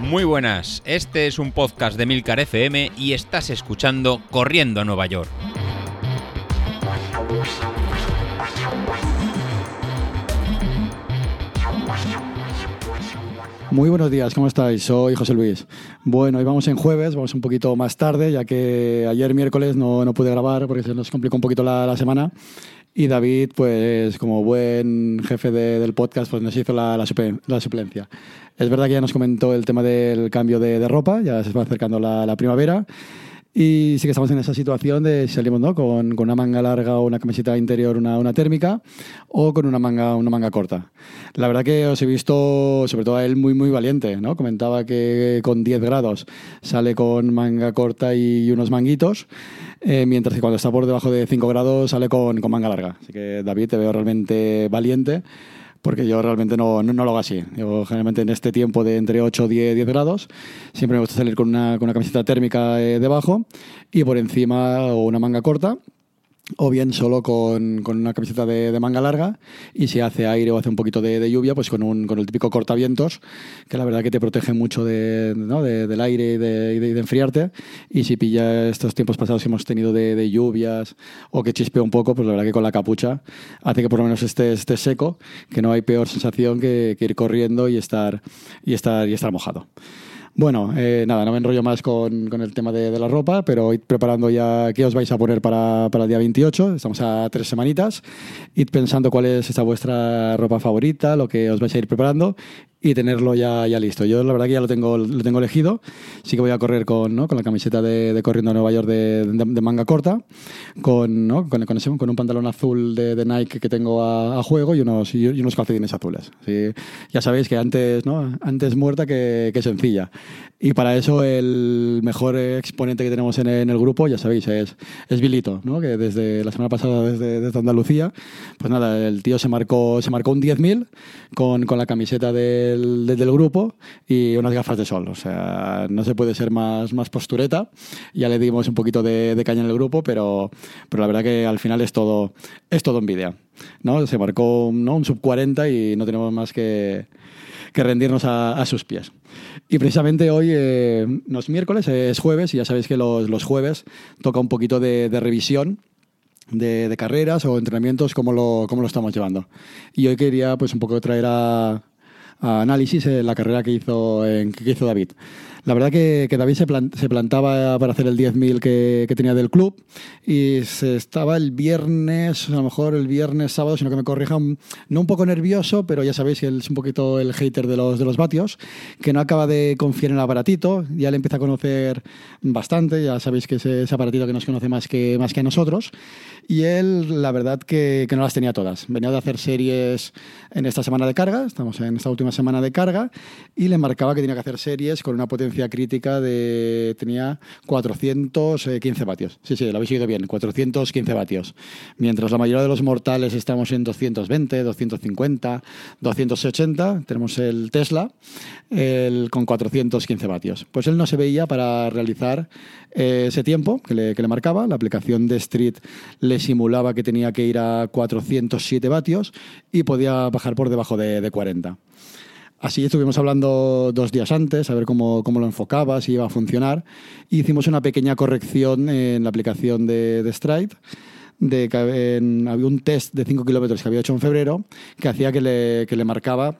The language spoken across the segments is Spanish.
Muy buenas, este es un podcast de Milcar FM y estás escuchando Corriendo a Nueva York. Muy buenos días, ¿cómo estáis? Soy José Luis. Bueno, hoy vamos en jueves, vamos un poquito más tarde, ya que ayer miércoles no, no pude grabar porque se nos complicó un poquito la, la semana. Y David, pues como buen jefe de- del podcast, pues nos hizo la, la, la suplencia. Es verdad que ya nos comentó el tema del cambio de, ropa, ya se va acercando la primavera. Y sí que estamos en esa situación de salimos ¿no? con, con una manga larga o una camiseta interior, una, una térmica, o con una manga, una manga corta. La verdad que os he visto, sobre todo a él, muy, muy valiente. ¿no? Comentaba que con 10 grados sale con manga corta y unos manguitos, eh, mientras que cuando está por debajo de 5 grados sale con, con manga larga. Así que David, te veo realmente valiente. Porque yo realmente no, no, lo hago así. Yo generalmente en este tiempo de entre 8, 10, 10 grados, siempre me gusta salir con una, con una camiseta térmica eh, debajo y por encima una manga corta o bien solo con, con una camiseta de, de manga larga y si hace aire o hace un poquito de, lluvia, pues con, un, con el típico cortavientos, que la verdad que te protege mucho de, ¿no? de- del aire y de, enfriarte. Y si pilla estos tiempos pasados que hemos tenido de, lluvias o que chispea un poco, pues la verdad que con la capucha hace que por lo menos estés, estés seco, que no hay peor sensación que, que ir corriendo y estar, y estar, y estar mojado. Bueno, eh, nada, no me enrollo más con, con el tema de, de la ropa, pero id preparando ya qué os vais a poner para, para el día 28. Estamos a tres semanitas. Id pensando cuál es esa vuestra ropa favorita, lo que os vais a ir preparando y tenerlo ya, ya listo. Yo la verdad que ya lo tengo, lo tengo elegido. Sí que voy a correr con, ¿no? con la camiseta de, de Corriendo a Nueva York de, de- de manga corta, con, ¿no? con, con ese- con un pantalón azul de, de Nike que tengo a, a juego y unos, y unos calcetines azules. Sí, ya sabéis que antes, ¿no? antes muerta que, que sencilla. Y para eso el mejor exponente que tenemos en, en el grupo, ya sabéis, es, es Vilito, ¿no? que desde la semana pasada desde, desde Andalucía, pues nada, el tío se marcó, se marcó un 10.000 con, con la camiseta del, del grupo y unas gafas de sol. O sea, no se puede ser más, más postureta. Ya le dimos un poquito de, de caña en el grupo, pero, pero la verdad que al final es todo, es todo envidia. ¿no? Se marcó ¿no? un sub 40 y no tenemos más que, que rendirnos a, a sus pies. Y precisamente hoy eh, no es miércoles, es jueves, y ya sabéis que los, los jueves toca un poquito de, de revisión de, de carreras o entrenamientos, cómo lo, cómo lo estamos llevando. Y hoy quería pues un poco traer a análisis eh, la carrera que hizo, en, que hizo David. La verdad que, que David se, plan- se plantaba para hacer el 10.000 que, que tenía del club y se estaba el viernes, a lo mejor el viernes, sábado, sino que me corrijan, no un poco nervioso, pero ya sabéis él es un poquito el hater de los, de los vatios, que no acaba de confiar en el aparatito, ya le empieza a conocer bastante, ya sabéis que es ese aparatito que nos conoce más que, más que a nosotros, y él la verdad que, que no las tenía todas. Venía de hacer series en esta semana de carga, estamos en esta última semana de carga, y le marcaba que tenía que hacer series con una potencia crítica de, tenía 415 vatios. Sí, sí, lo habéis oído bien, 415 vatios. Mientras la mayoría de los mortales estamos en 220, 250, 280, tenemos el Tesla el, con 415 vatios. Pues él no se veía para realizar eh, ese tiempo que le, marcaba. La aplicación de Street le simulaba que tenía que ir a 407 vatios y podía bajar por debajo de, de 40. Así estuvimos hablando dos días antes, a ver cómo, cómo lo enfocaba, si iba a funcionar. Hicimos una pequeña corrección en la aplicación de, de Stride. De, que había un test de 5 kilómetros que había hecho en febrero que hacía que le, que le marcaba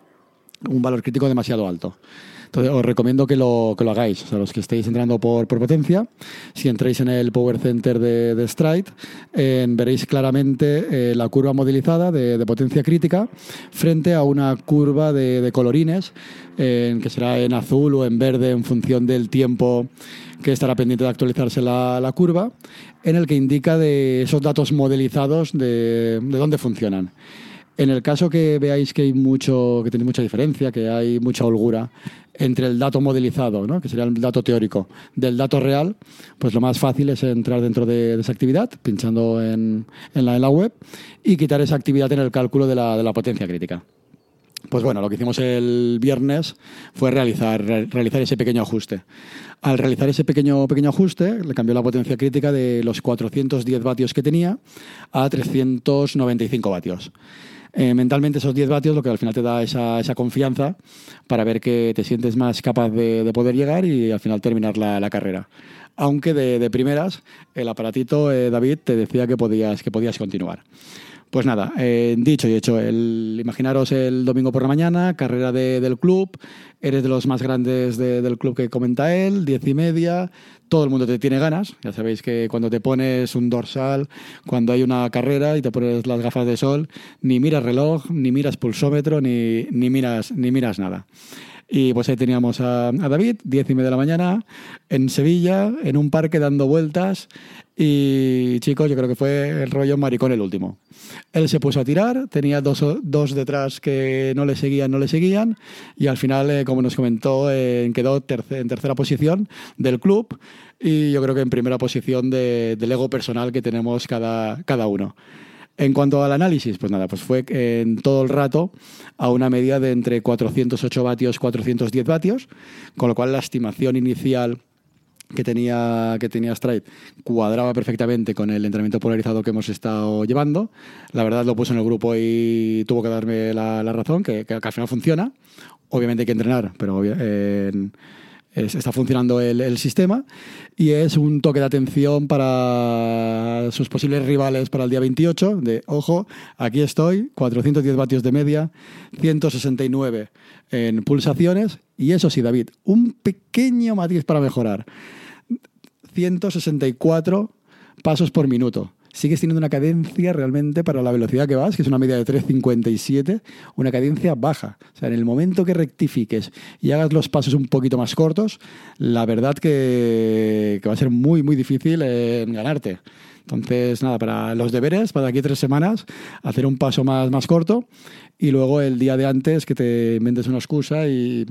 un valor crítico demasiado alto. Entonces, os recomiendo que lo, que lo hagáis, o sea, los que estéis entrando por, por potencia. Si entráis en el Power Center de, de Stride, eh, veréis claramente eh, la curva modelizada de, de potencia crítica frente a una curva de, de colorines, eh, que será en azul o en verde en función del tiempo que estará pendiente de actualizarse la, la curva, en el que indica de esos datos modelizados de, de dónde funcionan. En el caso que veáis que hay mucho, que tiene mucha diferencia, que hay mucha holgura entre el dato modelizado, ¿no? que sería el dato teórico, del dato real, pues lo más fácil es entrar dentro de, esa actividad, pinchando en, en la, en la web, y quitar esa actividad en el cálculo de la, de la potencia crítica. Pues bueno, lo que hicimos el viernes fue realizar, re- realizar ese pequeño ajuste. Al realizar ese pequeño, pequeño ajuste, le cambió la potencia crítica de los 410 vatios que tenía a 395 vatios. Eh, mentalmente esos 10 vatios lo que al final te da esa, esa confianza para ver que te sientes más capaz de, de poder llegar y al final terminar la carrera. Aunque de, de, primeras el aparatito, eh, David, te decía que podías, que podías continuar. Pues nada, eh, dicho y hecho, el, imaginaros el domingo por la mañana, carrera de, del club, eres de los más grandes de, del club que comenta él, diez y media, todo el mundo te tiene ganas, ya sabéis que cuando te pones un dorsal, cuando hay una carrera y te pones las gafas de sol, ni miras reloj, ni miras pulsómetro, ni, ni, miras, ni miras nada. Y pues ahí teníamos a, a, David, diez y media de la mañana, en Sevilla, en un parque dando vueltas. Y chicos, yo creo que fue el rollo maricón el último. Él se puso a tirar, tenía dos, dos detrás que no le seguían, no le seguían. Y al final, eh, como nos comentó, eh, quedó terce, en tercera posición del club. Y yo creo que en primera posición de, del ego personal que tenemos cada, cada uno. En cuanto al análisis, pues nada, pues fue en todo el rato a una media de entre 408 vatios, 410 vatios, con lo cual la estimación inicial que tenía, que tenía Stride cuadraba perfectamente con el entrenamiento polarizado que hemos estado llevando. La verdad lo puse en el grupo y tuvo que darme la, la razón, que, que, al final funciona. Obviamente hay que entrenar, pero eh, está funcionando el, el, sistema y es un toque de atención para sus posibles rivales para el día 28 de, ojo, aquí estoy, 410 vatios de media, 169 en pulsaciones y eso sí, David, un pequeño matiz para mejorar. 164 pasos por minuto sigues teniendo una cadencia realmente para la velocidad que vas, que es una media de 3.57, una cadencia baja. O sea, en el momento que rectifiques y hagas los pasos un poquito más cortos, la verdad que, que va a ser muy, muy difícil en ganarte. Entonces, nada, para los deberes, para aquí tres semanas, hacer un paso más, más corto y luego el día de antes que te inventes una excusa y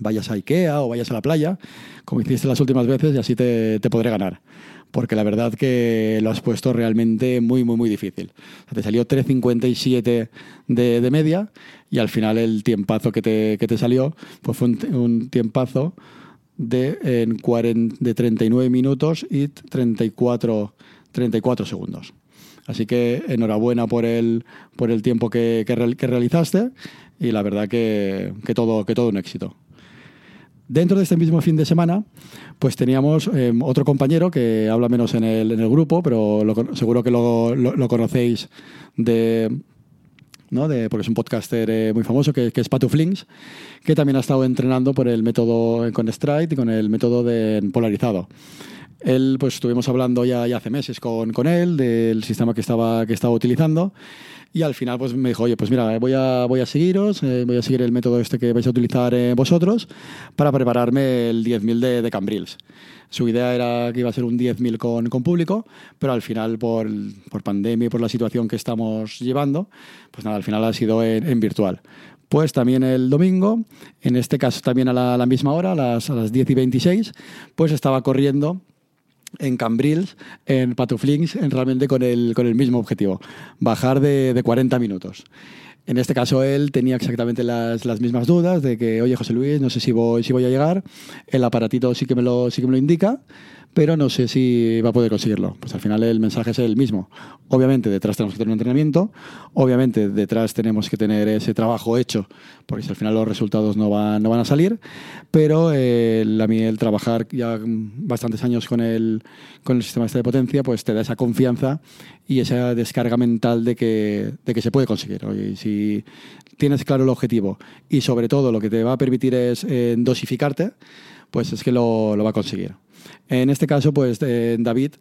vayas a Ikea o vayas a la playa, como hiciste las últimas veces, y así te, te podré ganar porque la verdad que lo has puesto realmente muy, muy, muy difícil. O sea, te salió 3.57 de, de, media y al final el tiempazo que te, que te salió pues fue un, tiempazo de, en 40, de 39 minutos y 34, 34 segundos. Así que enhorabuena por el, por el tiempo que, que, que realizaste y la verdad que, que, todo, que todo un éxito. Dentro de este mismo fin de semana, pues teníamos eh, otro compañero que habla menos en el, en el grupo, pero seguro que lo, conocéis de, ¿no? De, porque es un podcaster eh, muy famoso que, que, es Patu Flings, que también ha estado entrenando por el método con Stride y con el método de polarizado. Él, pues estuvimos hablando ya, hace meses con, con él del sistema que estaba, que estaba utilizando y al final pues me dijo, oye, pues mira, voy a, voy a seguiros, eh, voy a seguir el método este que vais a utilizar eh, vosotros para prepararme el 10.000 de, de Cambrils. Su idea era que iba a ser un 10.000 con, con público, pero al final por, por pandemia y por la situación que estamos llevando, pues nada, al final ha sido en, virtual. Pues también el domingo, en este caso también a la, a la misma hora, a las, a las 10 y 26, pues estaba corriendo en Cambrils, en Patuflings, en realmente con el, con el mismo objetivo, bajar de, de 40 minutos. En este caso él tenía exactamente las, las, mismas dudas de que, oye José Luis, no sé si voy, si voy a llegar, el aparatito sí que, me lo, sí que me lo indica, pero no sé si va a poder conseguirlo. Pues al final el mensaje es el mismo. Obviamente detrás tenemos que tener un entrenamiento, obviamente detrás tenemos que tener ese trabajo hecho, porque si al final los resultados no van, no van a salir, pero el, a trabajar ya bastantes años con el, con el sistema este de potencia, pues te da esa confianza y esa descarga mental de que, se puede conseguir. Si tienes claro el objetivo y sobre todo lo que te va a permitir es eh, dosificarte, pues es que lo va a conseguir. En este caso, pues eh, David,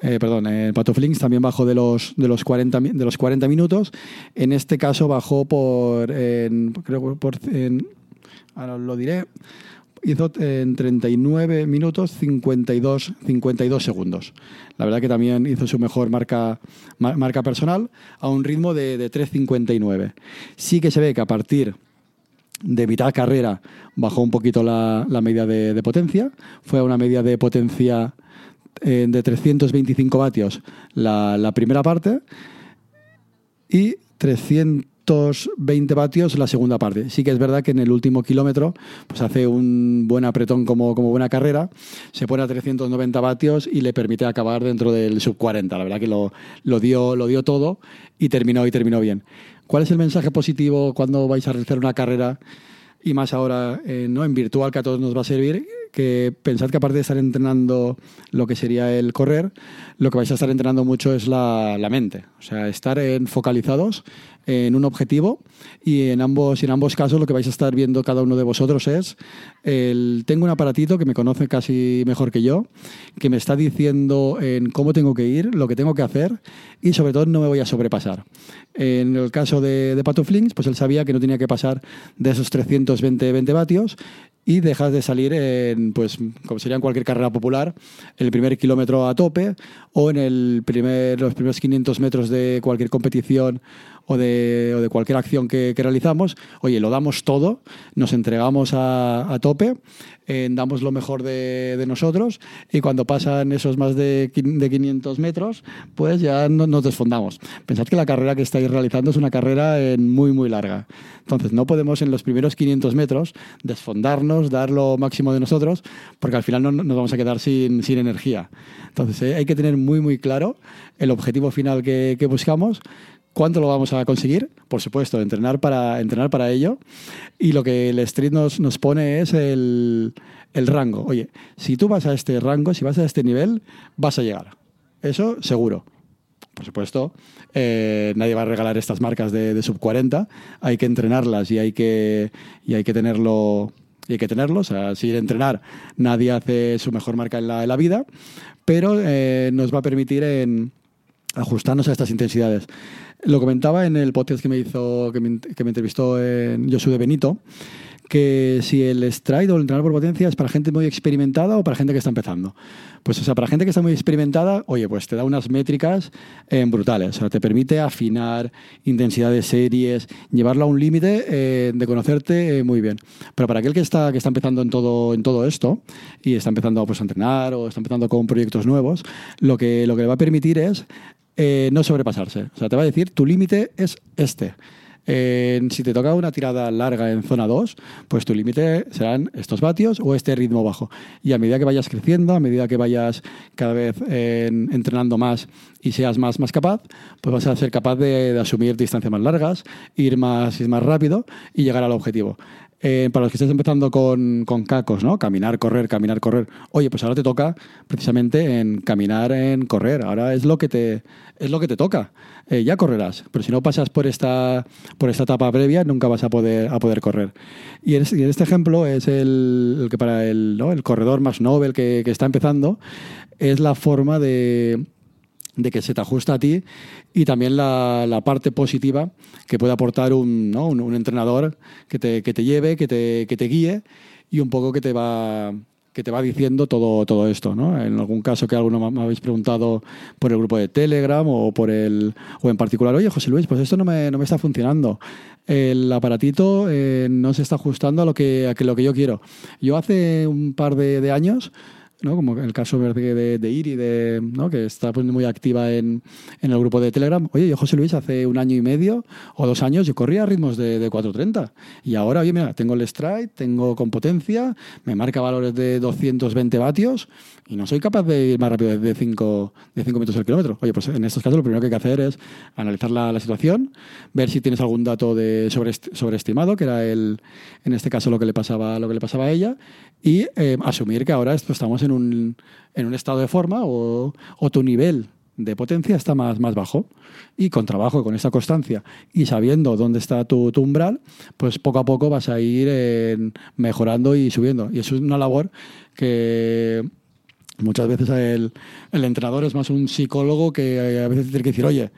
eh, perdón, eh, Pato Flings también bajó de los, de, los 40, de los 40 minutos. En este caso bajó por, en, creo por, ahora lo diré, hizo en 39 minutos 52, 52 segundos. La verdad que también hizo su mejor marca, marca personal a un ritmo de, de 3.59. Sí que se ve que a partir de mitad carrera bajó un poquito la, la media de, de, potencia, fue a una media de potencia eh, de 325 vatios la, la, primera parte y 300, 520 vatios la segunda parte. Sí que es verdad que en el último kilómetro pues hace un buen apretón como, como buena carrera, se pone a 390 vatios y le permite acabar dentro del sub 40. La verdad que lo, lo, dio, lo dio todo y terminó y terminó bien. ¿Cuál es el mensaje positivo cuando vais a realizar una carrera? y más ahora eh, ¿no? en virtual que a todos nos va a servir, pensad que aparte de estar entrenando lo que sería el correr, lo que vais a estar entrenando mucho es la, la mente. O sea, estar en, focalizados en un objetivo y en ambos, en ambos casos lo que vais a estar viendo cada uno de vosotros es el, tengo un aparatito que me conoce casi mejor que yo, que me está diciendo en cómo tengo que ir, lo que tengo que hacer y sobre todo no me voy a sobrepasar. En el caso de, de Pato Flings, pues él sabía que no tenía que pasar de esos 320 20 vatios y dejas de salir en, pues, como sería en cualquier carrera popular, el primer kilómetro a tope o en el primer, los primeros 500 metros de cualquier competición o de, o de cualquier acción que, que, realizamos. Oye, lo damos todo, nos entregamos a, a tope, eh, damos lo mejor de, de, nosotros y cuando pasan esos más de, de 500 metros, pues ya no, nos desfondamos. Pensad que la carrera que estáis realizando es una carrera en muy, muy larga. Entonces, no podemos en los primeros 500 metros desfondarnos, dar lo máximo de nosotros, porque al final no, nos vamos a quedar sin, sin energía. Entonces, eh, hay que tener muy, muy claro el objetivo final que, que buscamos, ¿Cuánto lo vamos a conseguir? Por supuesto, entrenar para, entrenar para ello. Y lo que el Street nos, nos pone es el, el rango. Oye, si tú vas a este rango, si vas a este nivel, vas a llegar. Eso seguro. Por supuesto, eh, nadie va a regalar estas marcas de, sub 40. Hay que entrenarlas y hay que, y hay que tenerlo. Hay que tenerlo. O sea, sin entrenar, nadie hace su mejor marca en la, vida. Pero eh, nos va a permitir ajustarnos a estas intensidades. Lo comentaba en el podcast que me hizo, que me, entrevistó en Josu de Benito, que si el stride o el entrenar por potencia es para gente muy experimentada o para gente que está empezando. Pues, o sea, para gente que está muy experimentada, oye, pues te da unas métricas eh, brutales. O sea, te permite afinar intensidad de series, llevarlo a un límite eh, de conocerte eh, muy bien. Pero para aquel que está, que está empezando en todo, en todo esto y está empezando pues, a entrenar o está empezando con proyectos nuevos, lo que, lo que le va a permitir es eh, no sobrepasarse. O sea, te va a decir, tu límite es este. Eh, si te toca una tirada larga en zona 2, pues tu límite serán estos vatios o este ritmo bajo. Y a medida que vayas creciendo, a medida que vayas cada vez entrenando más y seas más, más capaz, pues vas a ser capaz de, de asumir distancias más largas, ir más, ir más rápido y llegar al objetivo. Eh, para los que estés empezando con, con, cacos, ¿no? Caminar, correr, caminar, correr. Oye, pues ahora te toca precisamente en caminar, en correr. Ahora es lo que te, es lo que te toca. Eh, ya correrás, pero si no pasas por esta, por esta etapa previa, nunca vas a poder, a poder correr. Y en, este ejemplo es el, que para el, el corredor más novel que, que está empezando, es la forma de, de que se te ajusta a ti y también la, la parte positiva que puede aportar un, ¿no? un, un, entrenador que te, que te lleve, que te, que te, guíe y un poco que te va que te va diciendo todo, todo esto, ¿no? En algún caso que alguno me habéis preguntado por el grupo de Telegram o por el o en particular, oye José Luis, pues esto no me, no me está funcionando. El aparatito eh, no se está ajustando a lo que, a lo que yo quiero. Yo hace un par de, de años ¿no? como el caso de, de, de Iri, de, ¿no? que está pues, muy activa en, en, el grupo de Telegram. Oye, yo, José Luis, hace un año y medio o dos años yo corría a ritmos de, de 4.30 y ahora, oye, mira, tengo el stride, tengo con potencia, me marca valores de 220 vatios y no soy capaz de ir más rápido de 5 de cinco metros al kilómetro. Oye, pues en estos casos lo primero que hay que hacer es analizar la, la situación, ver si tienes algún dato de sobre, sobreestimado, que era el, en este caso lo que le pasaba, lo que le pasaba a ella, y eh, asumir que ahora esto estamos en un, en un estado de forma o, o tu nivel de potencia está más, más bajo. Y con trabajo, con esta constancia y sabiendo dónde está tu, umbral, pues poco a poco vas a ir eh, mejorando y subiendo. Y eso es una labor que muchas veces el, el entrenador es más un psicólogo que a veces tiene que decir, oye,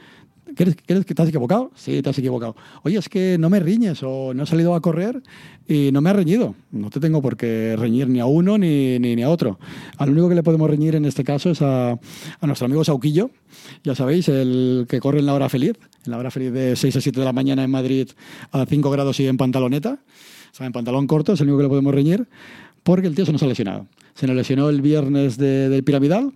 ¿Quieres, ¿Quieres, que te has equivocado? Sí, te has equivocado. Oye, es que no me riñes o no he salido a correr y no me has reñido. No te tengo por qué reñir ni a uno ni, ni, ni a otro. Al único que le podemos reñir en este caso es a, a, nuestro amigo Sauquillo, ya sabéis, el que corre en la hora feliz, en la hora feliz de 6 a 7 de la mañana en Madrid a 5 grados y en pantaloneta. O sea, en pantalón corto es el único que le podemos reñir porque el tío se nos ha lesionado. Se nos lesionó el viernes de, del piramidal,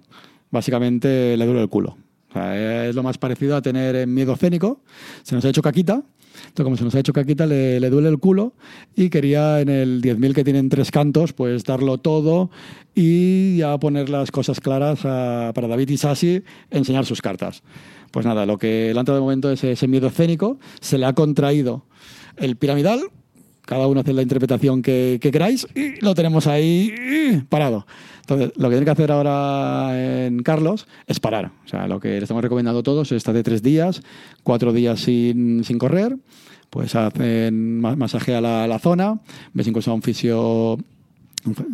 básicamente le duele el culo. Es lo más parecido a tener miedo escénico. Se nos ha hecho caquita Entonces, como se nos ha hecho caquita, le, le duele el culo y quería en el 10.000 que tienen tres cantos, pues darlo todo y ya poner las cosas claras a- para David y Sassi enseñar sus cartas. Pues nada, lo que le han de momento es ese miedo escénico, se le ha contraído el piramidal, cada uno hace la interpretación que, que queráis y lo tenemos ahí parado. Entonces, lo que tiene que hacer ahora en Carlos es parar. O sea, lo que le estamos recomendando a todos es estar de tres días, cuatro días sin, correr, pues hacen ma- masajea la, la zona, ves incluso a un fisio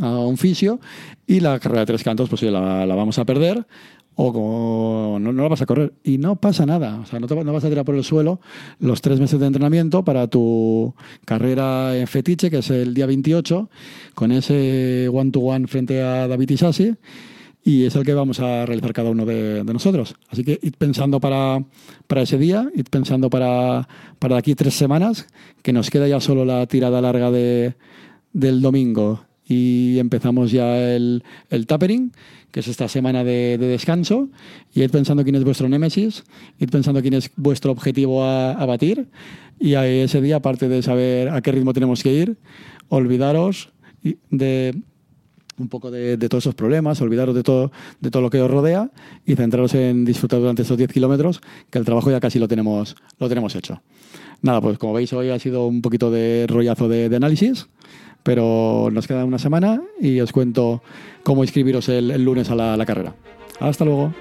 un fisio y la carrera de tres cantos pues la, la vamos a perder o como no, no la vas a correr. Y no pasa nada, o sea, no, te, no vas a tirar por el suelo los tres meses de entrenamiento para tu carrera en fetiche, que es el día 28, con ese one-to-one frente a David Isasi y es el que vamos a realizar cada uno de, de nosotros. Así que id pensando para, para ese día, id pensando para, para aquí tres semanas, que nos queda ya solo la tirada larga de, del domingo y empezamos ya el, el tapering, que es esta semana de, de descanso, y id pensando quién es vuestro némesis, id pensando quién es vuestro objetivo a, a batir, y ahí ese día, aparte de saber a qué ritmo tenemos que ir, olvidaros de un poco de, de todos esos problemas, olvidaros de todo, de todo lo que os rodea y centraros en disfrutar durante esos 10 kilómetros, que el trabajo ya casi lo tenemos, lo tenemos hecho. Nada, pues como veis hoy ha sido un poquito de rollazo de, de análisis, pero nos queda una semana y os cuento cómo inscribiros el, lunes a la carrera. Hasta luego.